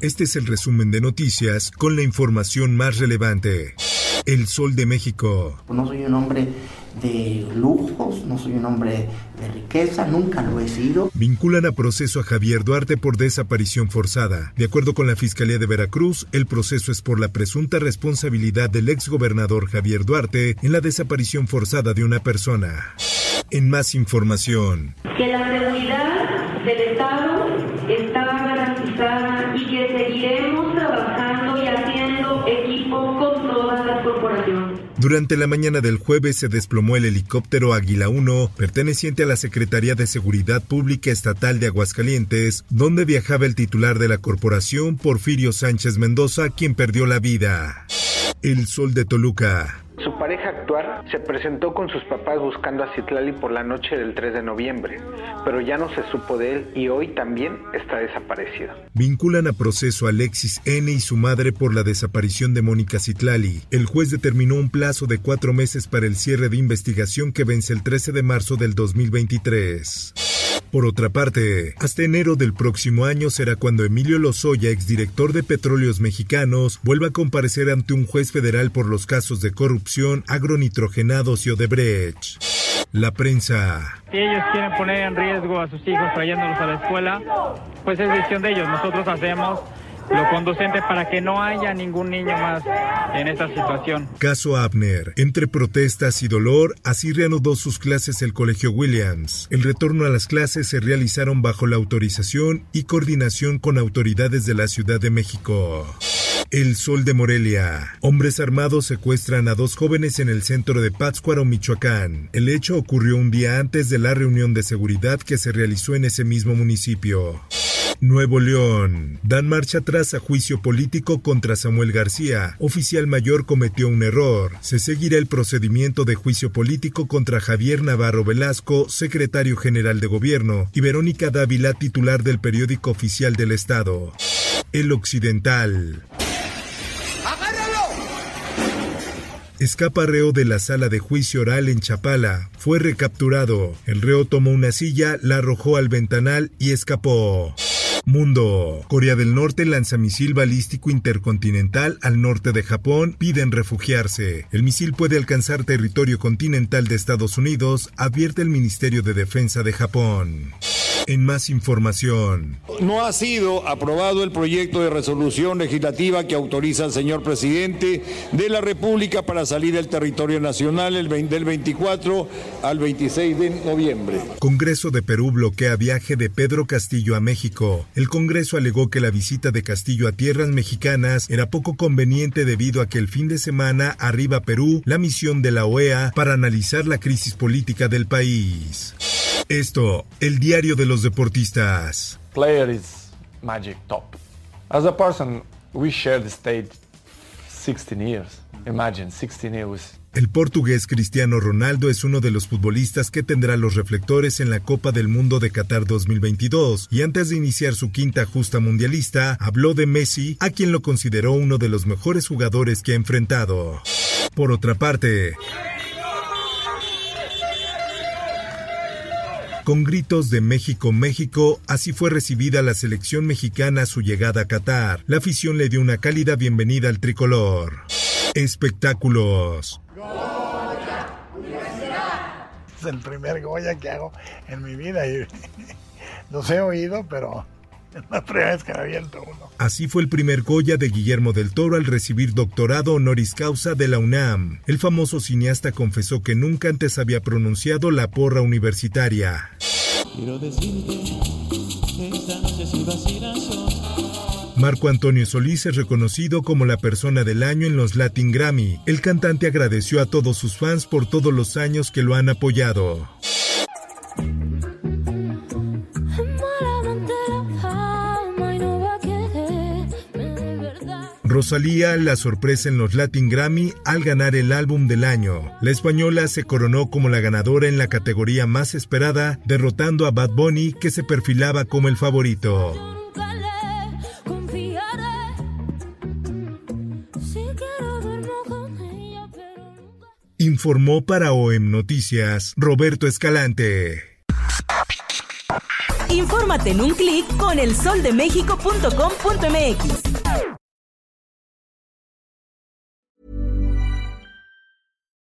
Este es el resumen de noticias con la información más relevante. El Sol de México. No soy un hombre de lujos, no soy un hombre de riqueza, nunca lo he sido. Vinculan a proceso a Javier Duarte por desaparición forzada. De acuerdo con la Fiscalía de Veracruz, el proceso es por la presunta responsabilidad del exgobernador Javier Duarte en la desaparición forzada de una persona. En más información. Que la seguridad del Estado Durante la mañana del jueves se desplomó el helicóptero Águila 1, perteneciente a la Secretaría de Seguridad Pública Estatal de Aguascalientes, donde viajaba el titular de la corporación, Porfirio Sánchez Mendoza, quien perdió la vida. El Sol de Toluca. Pareja actual se presentó con sus papás buscando a Citlali por la noche del 3 de noviembre, pero ya no se supo de él y hoy también está desaparecido. Vinculan a proceso a Alexis N. y su madre por la desaparición de Mónica Citlali. El juez determinó un plazo de cuatro meses para el cierre de investigación que vence el 13 de marzo del 2023. Por otra parte, hasta enero del próximo año será cuando Emilio Lozoya, exdirector de Petróleos Mexicanos, vuelva a comparecer ante un juez federal por los casos de corrupción, agronitrogenados y Odebrecht. La prensa. Si ellos quieren poner en riesgo a sus hijos trayéndolos a la escuela, pues es decisión de ellos. Nosotros hacemos lo conducente para que no haya ningún niño más en esta situación. Caso Abner. Entre protestas y dolor, así reanudó sus clases el Colegio Williams. El retorno a las clases se realizaron bajo la autorización y coordinación con autoridades de la Ciudad de México. El Sol de Morelia. Hombres armados secuestran a dos jóvenes en el centro de Pátzcuaro, Michoacán. El hecho ocurrió un día antes de la reunión de seguridad que se realizó en ese mismo municipio. Nuevo León. Dan marcha atrás a juicio político contra Samuel García. Oficial mayor cometió un error. Se seguirá el procedimiento de juicio político contra Javier Navarro Velasco, secretario general de gobierno, y Verónica Dávila, titular del periódico oficial del Estado. El Occidental. Escapa reo de la sala de juicio oral en Chapala. Fue recapturado. El reo tomó una silla, la arrojó al ventanal y escapó. Mundo. Corea del Norte lanza misil balístico intercontinental al norte de Japón. Piden refugiarse. El misil puede alcanzar territorio continental de Estados Unidos, advierte el Ministerio de Defensa de Japón. En más información. No ha sido aprobado el proyecto de resolución legislativa que autoriza al señor presidente de la República para salir del territorio nacional el 20, del 24 al 26 de noviembre. Congreso de Perú bloquea viaje de Pedro Castillo a México. El Congreso alegó que la visita de Castillo a tierras mexicanas era poco conveniente debido a que el fin de semana arriba a Perú la misión de la OEA para analizar la crisis política del país. Esto, el diario de los deportistas. Player is magic top. As a person, we share the stage 16 years. Imagine 16 years. El portugués Cristiano Ronaldo es uno de los futbolistas que tendrá los reflectores en la Copa del Mundo de Qatar 2022 y antes de iniciar su quinta justa mundialista habló de Messi, a quien lo consideró uno de los mejores jugadores que ha enfrentado. Por otra parte, Con gritos de México, México, así fue recibida la selección mexicana a su llegada a Qatar. La afición le dio una cálida bienvenida al tricolor. Espectáculos. Es el primer Goya que hago en mi vida los he oído, pero la primera vez que me aviento uno. Así fue el primer Goya de Guillermo del Toro al recibir doctorado honoris causa de la UNAM. El famoso cineasta confesó que nunca antes había pronunciado la porra universitaria. Marco Antonio Solís es reconocido como la persona del año en los Latin Grammy. El cantante agradeció a todos sus fans por todos los años que lo han apoyado. Rosalía la sorpresa en los Latin Grammy al ganar el álbum del año. La española se coronó como la ganadora en la categoría más esperada, derrotando a Bad Bunny que se perfilaba como el favorito. Informó para OEM Noticias Roberto Escalante. Infórmate en un clic con elsoldemexico.com.mx.